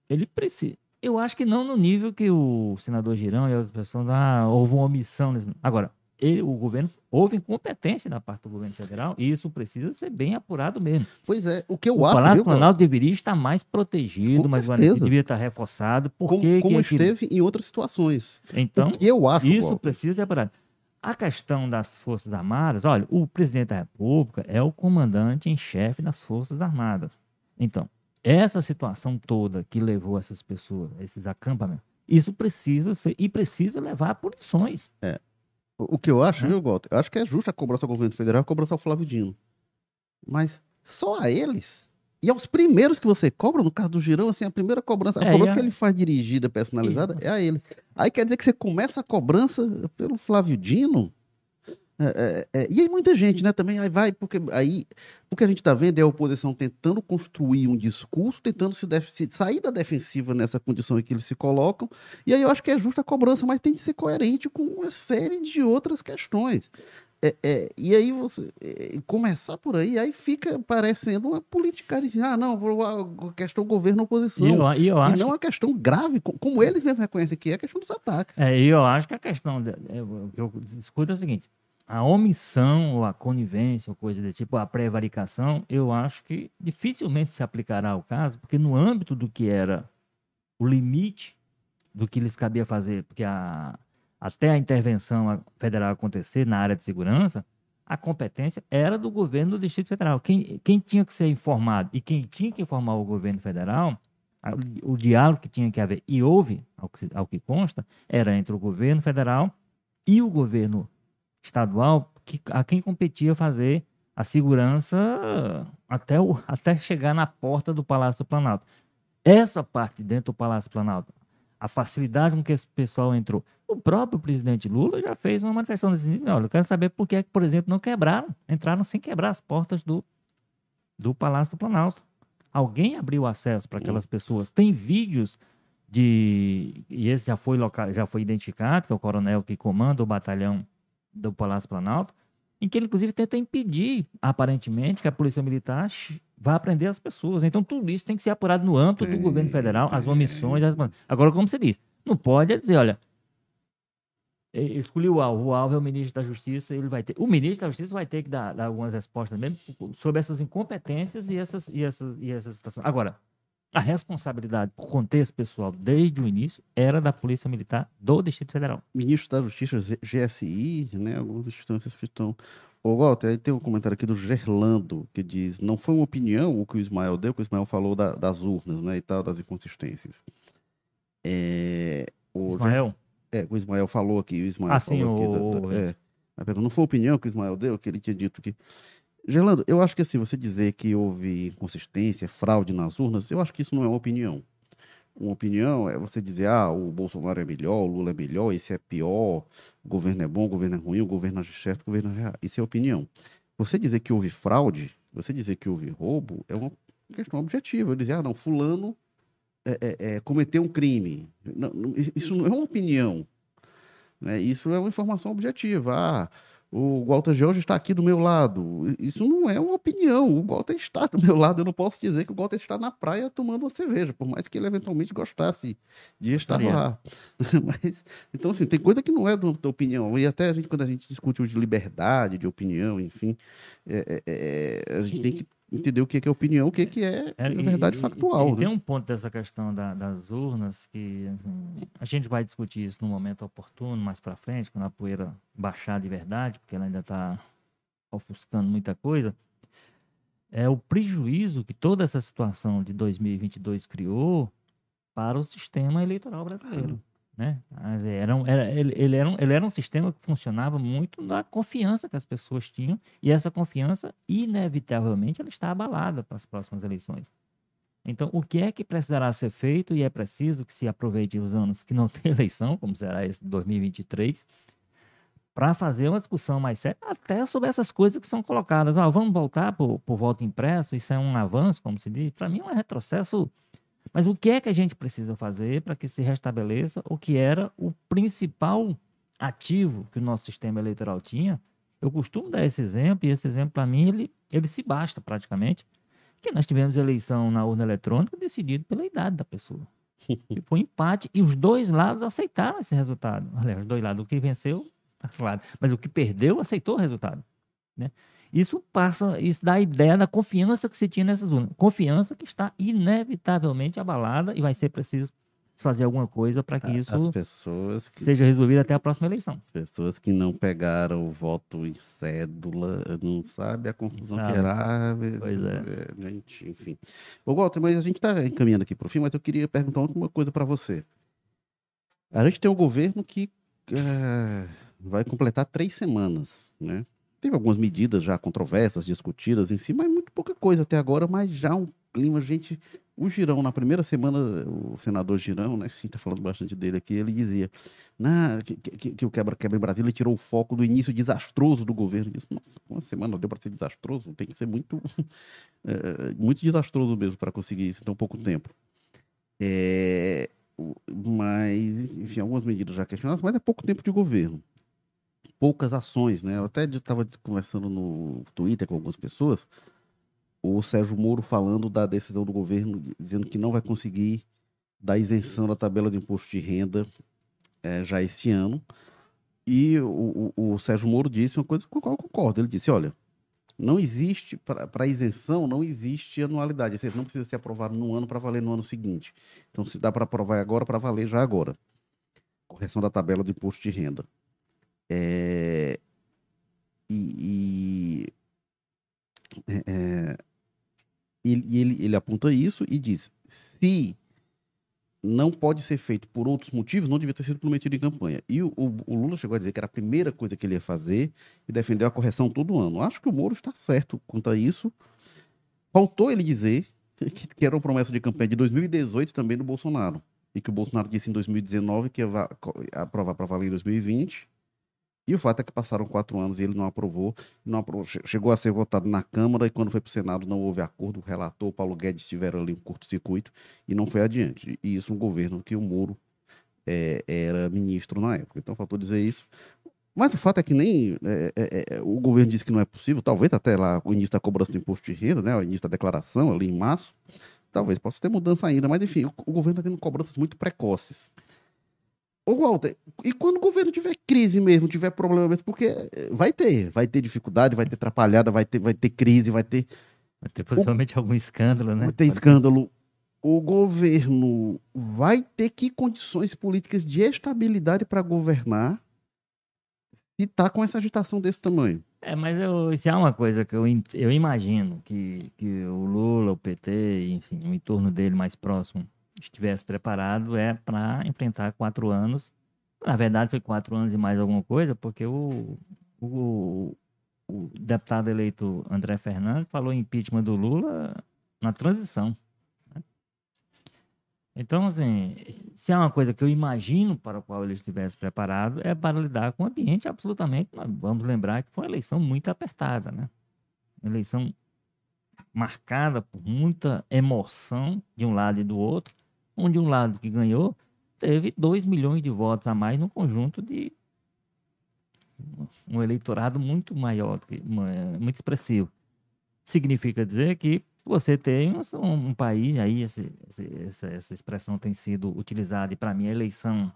ele precisa. Eu acho que não no nível que o senador Girão e outras pessoas, ah, houve uma omissão. Nesse... Agora, ele, o governo, houve incompetência da parte do governo federal e isso precisa ser bem apurado mesmo. Pois é, o que eu o acho... O Palácio Planalto deveria estar mais protegido, mais deveria estar reforçado. Por como, como esteve em outras situações. Então, eu acho, isso precisa ser apurado. A questão das Forças Armadas, olha, o presidente da República é o comandante em chefe das Forças Armadas. Então, essa situação toda que levou essas pessoas, esses acampamentos, isso precisa ser e precisa levar a punições. É. O que eu acho, viu, Walter? Eu acho que é justo a cobrança ao governo federal, a cobrança ao Flávio Dino. Mas só a eles. E aos primeiros que você cobra, no caso do Girão, assim, a primeira cobrança, a é, cobrança que ele faz dirigida, personalizada, Isso. é a ele. Aí quer dizer que você começa a cobrança pelo Flávio Dino? É, é, é, e aí muita gente, né, também aí vai, porque aí o que a gente está vendo é a oposição tentando construir um discurso, tentando se, def, sair da defensiva nessa condição em que eles se colocam, e aí eu acho que é justa a cobrança, mas tem que ser coerente com uma série de outras questões. É, é, e aí você é, começar por aí, aí fica parecendo uma política assim, ah, não, a questão governo-oposição. E, eu, e, eu e não a questão grave, como eles mesmos reconhecem que é a questão dos ataques. É, e eu acho que a questão, de, eu, eu discuto é o seguinte, a omissão ou a conivência ou coisa desse tipo, a prevaricação, eu acho que dificilmente se aplicará ao caso, porque no âmbito do que era o limite do que lhes cabia fazer, porque a, até a intervenção federal acontecer na área de segurança, a competência era do governo do Distrito Federal. Quem, quem tinha que ser informado e quem tinha que informar o governo federal, o, o diálogo que tinha que haver, e houve, ao que, ao que consta, era entre o governo federal e o governo estadual que, a quem competia fazer a segurança até, o, até chegar na porta do Palácio do Planalto. Essa parte dentro do Palácio Planalto, a facilidade com que esse pessoal entrou. O próprio presidente Lula já fez uma manifestação desse nível. Olha, eu quero saber por que, é por exemplo, não quebraram, entraram sem quebrar as portas do, do Palácio do Planalto. Alguém abriu acesso para aquelas pessoas. Tem vídeos de. E esse já foi, local, já foi identificado, que é o coronel que comanda o batalhão do Palácio Planalto, em que ele, inclusive, tenta impedir, aparentemente, que a Polícia Militar vá prender as pessoas. Então, tudo isso tem que ser apurado no âmbito do governo federal, as omissões. As... Agora, como você diz, não pode dizer, olha, escolhi o alvo, o alvo é o ministro da Justiça, ele vai ter, o ministro da Justiça vai ter que dar, dar algumas respostas mesmo sobre essas incompetências e essas, e essas, e essas situações. Agora, a responsabilidade por contexto pessoal desde o início era da Polícia Militar do Distrito Federal. Ministro da Justiça, GSI, né, algumas instâncias que estão Ô, Walter, aí tem um comentário aqui do Gerlando, que diz, não foi uma opinião o que o Ismael deu, que o Ismael falou da- das urnas, né, e tal, das inconsistências. É, o Ger- Ismael? É, o Ismael falou aqui, o Ismael Ah, sim, o- da- da- é. Não foi a opinião que o Ismael deu, que ele tinha dito que. Gerlando, eu acho que assim, você dizer que houve inconsistência, fraude nas urnas, eu acho que isso não é uma opinião. Uma opinião é você dizer, ah, o Bolsonaro é melhor, o Lula é melhor, esse é pior, o governo é bom, o governo é ruim, o governo é certo, o governo é errado. Isso é opinião. Você dizer que houve fraude, você dizer que houve roubo, é uma questão objetiva. Eu dizer, ah, não, fulano é, é, é, cometeu um crime. Não, isso não é uma opinião. Né? Isso é uma informação objetiva. Ah, o Walter George está aqui do meu lado. Isso não é uma opinião. O Walter está do meu lado. Eu não posso dizer que o Walter está na praia tomando uma cerveja, por mais que ele eventualmente gostasse de estar lá. Mas, então, assim, tem coisa que não é da opinião. E até a gente, quando a gente discute de liberdade de opinião, enfim, é- é- é, a gente tem que entender o que é, que é opinião, o que é, que é, É, e- verdade e- factual. E, né? tem um ponto dessa questão da- das urnas que assim, a gente vai discutir isso no momento oportuno, mais para frente, quando a poeira baixar de verdade, porque ela ainda está ofuscando muita coisa. É o prejuízo que toda essa situação de 2022 criou para o sistema eleitoral brasileiro. Né? Mas Era um- era- ele, ele era um, ele era um sistema que funcionava muito na confiança que as pessoas tinham, e essa confiança, inevitavelmente, ela está abalada para as próximas eleições. Então, o que é que precisará ser feito, e é preciso que se aproveite os anos que não tem eleição, como será esse de 2023, para fazer uma discussão mais séria, até sobre essas coisas que são colocadas. Ó, vamos voltar para o voto impresso, isso é um avanço, como se diz. Para mim, é um retrocesso mas o que é que a gente precisa fazer para que se restabeleça o que era o principal ativo que o nosso sistema eleitoral tinha? Eu costumo dar esse exemplo, e esse exemplo, para mim, ele, ele se basta praticamente, que nós tivemos eleição na urna eletrônica decidida pela idade da pessoa. E foi um empate, e os dois lados aceitaram esse resultado. Aliás, os dois lados, o que venceu, tá claro, mas o que perdeu, aceitou o resultado. Né? Isso passa, isso dá a ideia da confiança que se tinha nessas urnas. Confiança que está inevitavelmente abalada e vai ser preciso fazer alguma coisa para que As isso que seja resolvido até a próxima eleição. Pessoas que não pegaram o voto em cédula, não sabe a confusão Sabe. que era. Pois é. é, Gente, enfim. Ô, Walter, mas a gente está encaminhando aqui para o fim, mas eu queria perguntar uma coisa para você. A gente tem um governo que eh, vai completar três semanas, né? Teve algumas medidas já controversas, discutidas em si, mas muito pouca coisa até agora, mas já um clima, gente. O Girão, na primeira semana, o senador Girão, né? A gente está falando bastante dele aqui, ele dizia na, que, que- que o quebra-quebra em Brasília tirou o foco do início desastroso do governo. Isso, nossa, uma semana deu para ser desastroso? Tem que ser muito, eh, muito desastroso mesmo para conseguir isso em tão pouco tempo. É, mas, enfim, algumas medidas já questionadas, mas é pouco tempo de governo. Poucas ações, né? Eu até estava conversando no Twitter com algumas pessoas, o Sérgio Moro falando da decisão do governo, dizendo que não vai conseguir dar isenção da tabela de imposto de renda eh, já esse ano. E o, o- o Sérgio Moro disse uma coisa com a qual eu concordo. Ele disse: olha, não existe, para isenção, não existe anualidade. Ou seja, não precisa ser aprovado num ano para valer no ano seguinte. Então, se dá para aprovar agora, para valer já agora. Correção da tabela de imposto de renda. É, e, e- é, é, ele, ele, aponta isso e diz: se não pode ser feito por outros motivos, não devia ter sido prometido em campanha. E o, o- o Lula chegou a dizer que era a primeira coisa que ele ia fazer e defendeu a correção todo ano. Acho que o Moro está certo quanto a isso. Faltou ele dizer que, que era uma promessa de campanha de 2018 também do Bolsonaro. E que o Bolsonaro disse em 2019 que ia aprovar para valer em 2020. E o fato é que passaram quatro anos e ele não aprovou. Não aprovou che- chegou a ser votado na Câmara e quando foi para o Senado não houve acordo. O relator, Paulo Guedes, tiveram ali um curto-circuito e não foi adiante. E isso um governo que o Moro eh, era ministro na época. Então faltou dizer isso. Mas o fato é que nem eh, eh, eh, o governo disse que não é possível, talvez até lá o início da cobrança do imposto de renda, né, o início da declaração ali em março, talvez possa ter mudança ainda, mas enfim, o, o governo está tendo cobranças muito precoces. Ô Walter, e quando o governo tiver crise mesmo, tiver problema mesmo, porque eh, vai ter, vai ter dificuldade, vai ter atrapalhada, vai ter, vai ter crise, vai ter Vai ter possivelmente algum escândalo, né? Vai ter escândalo. O governo vai ter que condições políticas de estabilidade para governar se tá com essa agitação desse tamanho. É, mas eu, se há uma coisa que eu, eu imagino que, que o Lula, o PT, enfim, o entorno dele mais próximo estivesse preparado é para enfrentar quatro anos. Na verdade, foi quatro anos e mais alguma coisa, porque o, o, o deputado eleito André Fernandes falou impeachment do Lula na transição. Né? Então, assim, se há uma coisa que eu imagino para a qual ele estivesse preparado, é para lidar com um ambiente absolutamente. Vamos lembrar que foi uma eleição muito apertada, né? Uma eleição marcada por muita emoção de um lado e do outro, onde um lado que ganhou teve 2 milhões de votos a mais no conjunto de um eleitorado muito maior, muito expressivo. Significa dizer que você tem um, um país, aí esse, essa, essa expressão tem sido utilizada, e para mim a eleição,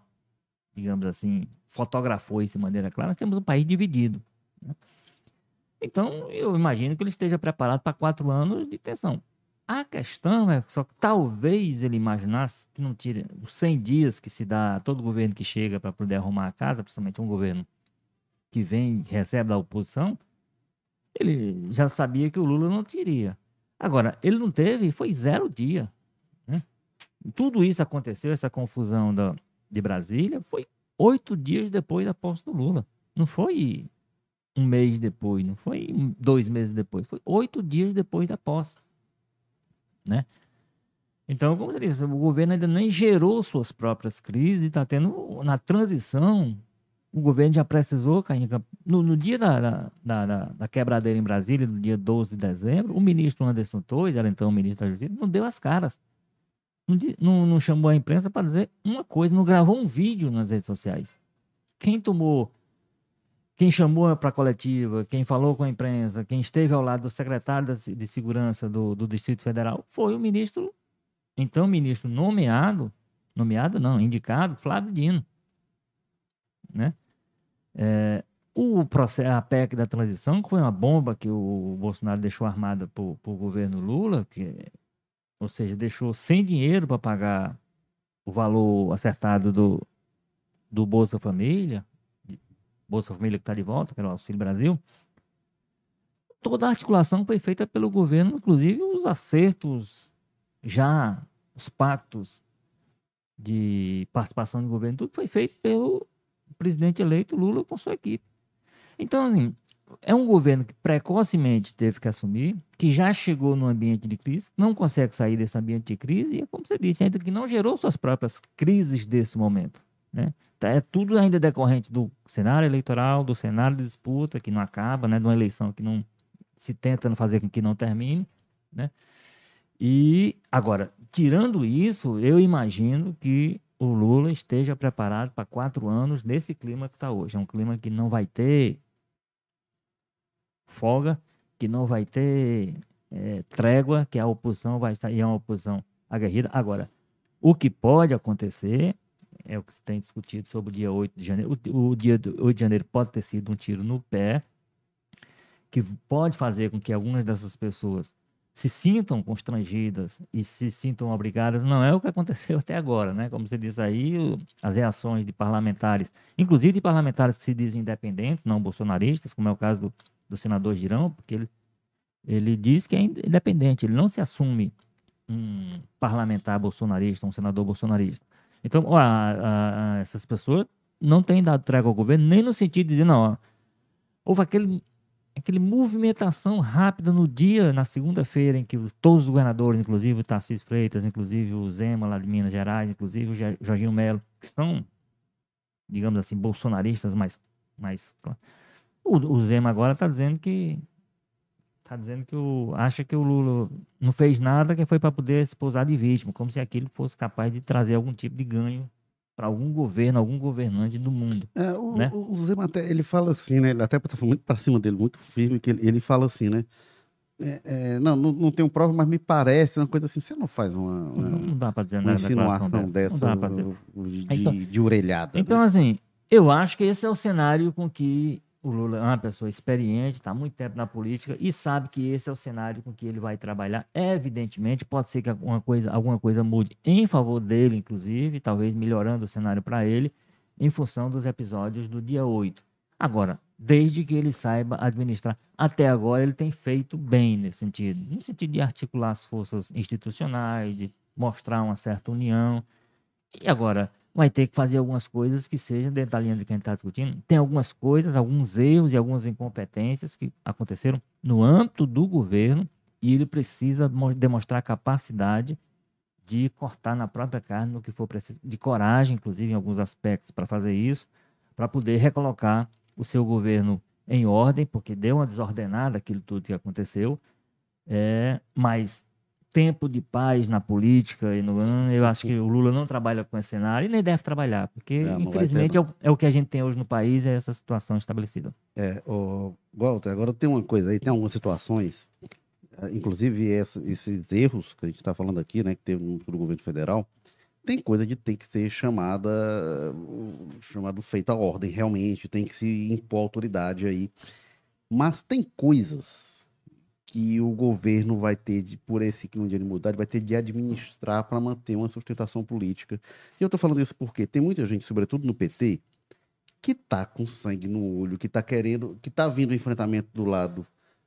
digamos assim, fotografou isso de maneira clara, nós temos um país dividido. Né? Então, eu imagino que ele esteja preparado para quatro anos de tensão. A questão é só que talvez ele imaginasse que não tire os 100 dias que se dá a todo governo que chega para poder arrumar a casa, principalmente um governo que vem, recebe da oposição, ele já sabia que o Lula não teria. Agora, ele não teve, foi zero dia. Né? Tudo isso aconteceu, essa confusão da, de Brasília, foi oito dias depois da posse do Lula. Não foi um mês depois, não foi dois meses depois, foi oito dias depois da posse. Né? Então, como você disse, o governo ainda nem gerou suas próprias crises, está tendo na transição o governo já precisou, no, no dia da, da, da, da, quebradeira em Brasília, no dia 12 de dezembro, o ministro Anderson Torres, era então o ministro da Justiça, não deu as caras. Não, não, não chamou a imprensa para dizer uma coisa, não gravou um vídeo nas redes sociais. Quem tomou, quem chamou para a coletiva, quem falou com a imprensa, quem esteve ao lado do secretário de Segurança do, do Distrito Federal foi o ministro, então ministro nomeado, nomeado não, indicado, Flávio Dino. Né? É, o processo, a PEC da transição, que foi uma bomba que o Bolsonaro deixou armada para o governo Lula, que, ou seja, deixou sem dinheiro para pagar o valor acertado do, do Bolsa Família, Bolsa Família que está de volta, que era o Auxílio Brasil. Toda a articulação foi feita pelo governo, inclusive os acertos já, os pactos de participação do governo, tudo foi feito pelo presidente eleito Lula com sua equipe. Então, assim, é um governo que precocemente teve que assumir, que já chegou no ambiente de crise, não consegue sair desse ambiente de crise, e, como você disse, ainda que não gerou suas próprias crises desse momento. Né? Tá, é tudo ainda decorrente do cenário eleitoral, do cenário de disputa, que não acaba, né? de uma eleição que não se tenta fazer com que não termine. Né? E, agora, tirando isso, eu imagino que o Lula esteja preparado para quatro anos nesse clima que está hoje. É um clima que não vai ter folga, que não vai ter é, trégua, que a oposição vai estar, e é uma oposição aguerrida. Agora, o que pode acontecer é o que se tem discutido sobre o dia 8 de janeiro. O, o dia 8 de janeiro pode ter sido um tiro no pé, que pode fazer com que algumas dessas pessoas se sintam constrangidas e se sintam obrigadas, não é o que aconteceu até agora, né? Como você diz aí, as reações de parlamentares, inclusive de parlamentares que se dizem independentes, não bolsonaristas, como é o caso do, do senador Girão, porque ele, ele diz que é independente, ele não se assume um parlamentar bolsonarista, um senador bolsonarista. Então, ó, a, a, essas pessoas não têm dado trégua ao governo, nem no sentido de dizer, não, ó, houve aquele aquele movimentação rápida no dia, na segunda-feira, em que todos os governadores, inclusive o Tarcísio Freitas, inclusive o Zema lá de Minas Gerais, inclusive o Jorginho Melo, que são, digamos assim, bolsonaristas, mas, mas o, o Zema agora está dizendo que está dizendo que o, acha que o Lula não fez nada que foi para poder se pousar de vítima, como se aquilo fosse capaz de trazer algum tipo de ganho para algum governo, algum governante do mundo. É, o, né? o Zé Maté, ele fala assim, né? Ele até tá muito para cima dele, muito firme, que ele, ele fala assim, né? É, é, não, não, não tenho prova, mas me parece uma coisa assim. Você não faz uma, uma não dá para dizer uma insinuação dessa, dessa de, então, de, orelhada. Então, né? assim, eu acho que esse é o cenário com que o Lula é uma pessoa experiente, está muito tempo na política e sabe que esse é o cenário com que ele vai trabalhar. Evidentemente, pode ser que alguma coisa, alguma coisa mude em favor dele, inclusive, talvez melhorando o cenário para ele, em função dos episódios do dia 8. Agora, desde que ele saiba administrar. Até agora ele tem feito bem nesse sentido, no sentido de articular as forças institucionais, de mostrar uma certa união. E agora vai ter que fazer algumas coisas que sejam dentro da linha de quem está discutindo. Tem algumas coisas, alguns erros e algumas incompetências que aconteceram no âmbito do governo e ele precisa demonstrar capacidade de cortar na própria carne no que for preciso, de coragem, inclusive, em alguns aspectos, para fazer isso, para poder recolocar o seu governo em ordem, porque deu uma desordenada aquilo tudo que aconteceu, é, mas tempo de paz na política e no eu acho que o Lula não trabalha com esse cenário e nem deve trabalhar, porque infelizmente é o, é o, que a gente tem hoje no país, é essa situação estabelecida. É, o Walter, agora tem uma coisa aí, tem algumas situações, é, inclusive essa, esses erros que a gente está falando aqui, né, que teve no, no governo federal, tem coisa de ter que ser chamada, chamado feita a ordem, realmente, tem que se impor autoridade aí. Mas tem coisas que o governo vai ter, de, por esse clima de animalidade, vai ter de administrar para manter uma sustentação política. E eu estou falando isso porque tem muita gente, sobretudo no PT, que tá com sangue no olho, que tá querendo, que tá vindo o enfrentamento do lado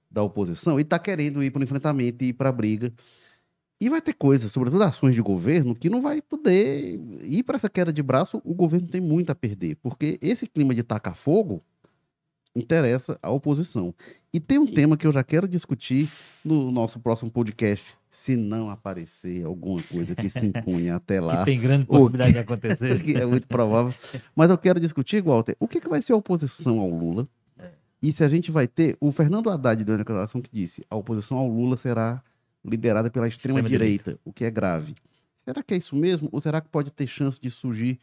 da oposição e tá querendo ir para o enfrentamento e ir para a briga. E vai ter coisas, sobretudo ações de governo, que não vai poder ir para essa queda de braço. O governo tem muito a perder, porque esse clima de tacar fogo interessa à oposição. E tem um tema que eu já quero discutir no nosso próximo podcast, se não aparecer alguma coisa que se impunha até lá. Que tem grande possibilidade de acontecer. que é muito provável. Mas eu quero discutir, Walter, o que, que vai ser a oposição ao Lula? É. E se a gente vai ter. O Fernando Haddad deu uma declaração que disse: a oposição ao Lula será liderada pela extrema-direita, o que é grave. Será que é isso mesmo? Ou será que pode ter chance de surgir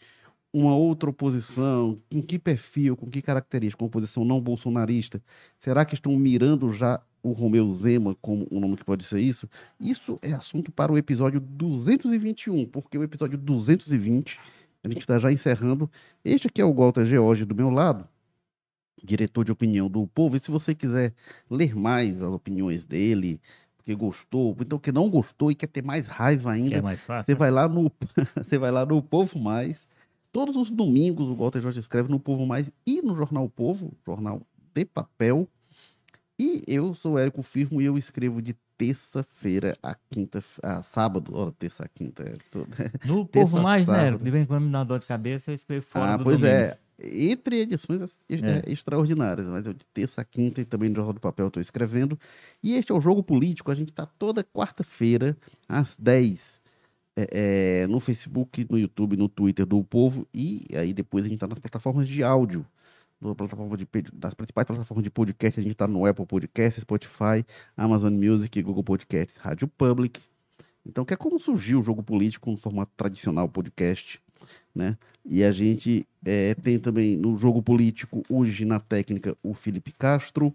uma outra oposição? Com que perfil, com que característica? Uma oposição não bolsonarista? Será que estão mirando já o Romeu Zema como um nome que pode ser isso? Isso é assunto para o episódio 221, porque o episódio 220, a gente está já encerrando. Este aqui é o Walter George do meu lado, diretor de opinião do povo. E se você quiser ler mais as opiniões dele, porque gostou, então que não gostou e quer ter mais raiva ainda, mais fácil, você né? vai lá no você vai lá no Povo Mais. Todos os domingos o Walter Jorge escreve no Povo Mais e no Jornal Povo, jornal de papel. E eu sou Érico Firmo e eu escrevo de terça-feira a quinta, a sábado, ó, terça a quinta. É tudo, no Povo Mais, né, Érico? De vez em quando me dá uma dor de cabeça, eu escrevo fora ah, do pois domingo. é entre edições é. extraordinárias, mas eu de terça, quinta e também no Jornal do Papel estou escrevendo. E este é o Jogo Político, a gente está toda quarta-feira, às 10 é, é, no Facebook, no YouTube, no Twitter do Povo, e aí depois a gente está nas plataformas de áudio, na plataforma de, das principais plataformas de podcast, a gente está no Apple Podcast, Spotify, Amazon Music, Google Podcasts, Rádio Public. Então, que é como surgiu o Jogo Político no formato tradicional podcast, né? E a gente é, tem também no jogo político, hoje na técnica, o Felipe Castro,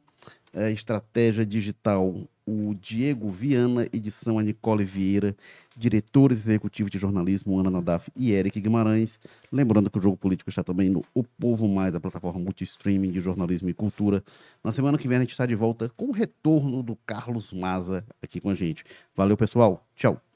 é, estratégia digital, o Diego Viana, edição a Nicole Vieira, diretores executivos de jornalismo, Ana Nadaf e Eric Guimarães. Lembrando que o Jogo Político está também no O Povo Mais, a plataforma multi-streaming de jornalismo e cultura. Na semana que vem a gente está de volta com o retorno do Carlos Maza aqui com a gente. Valeu, pessoal. Tchau.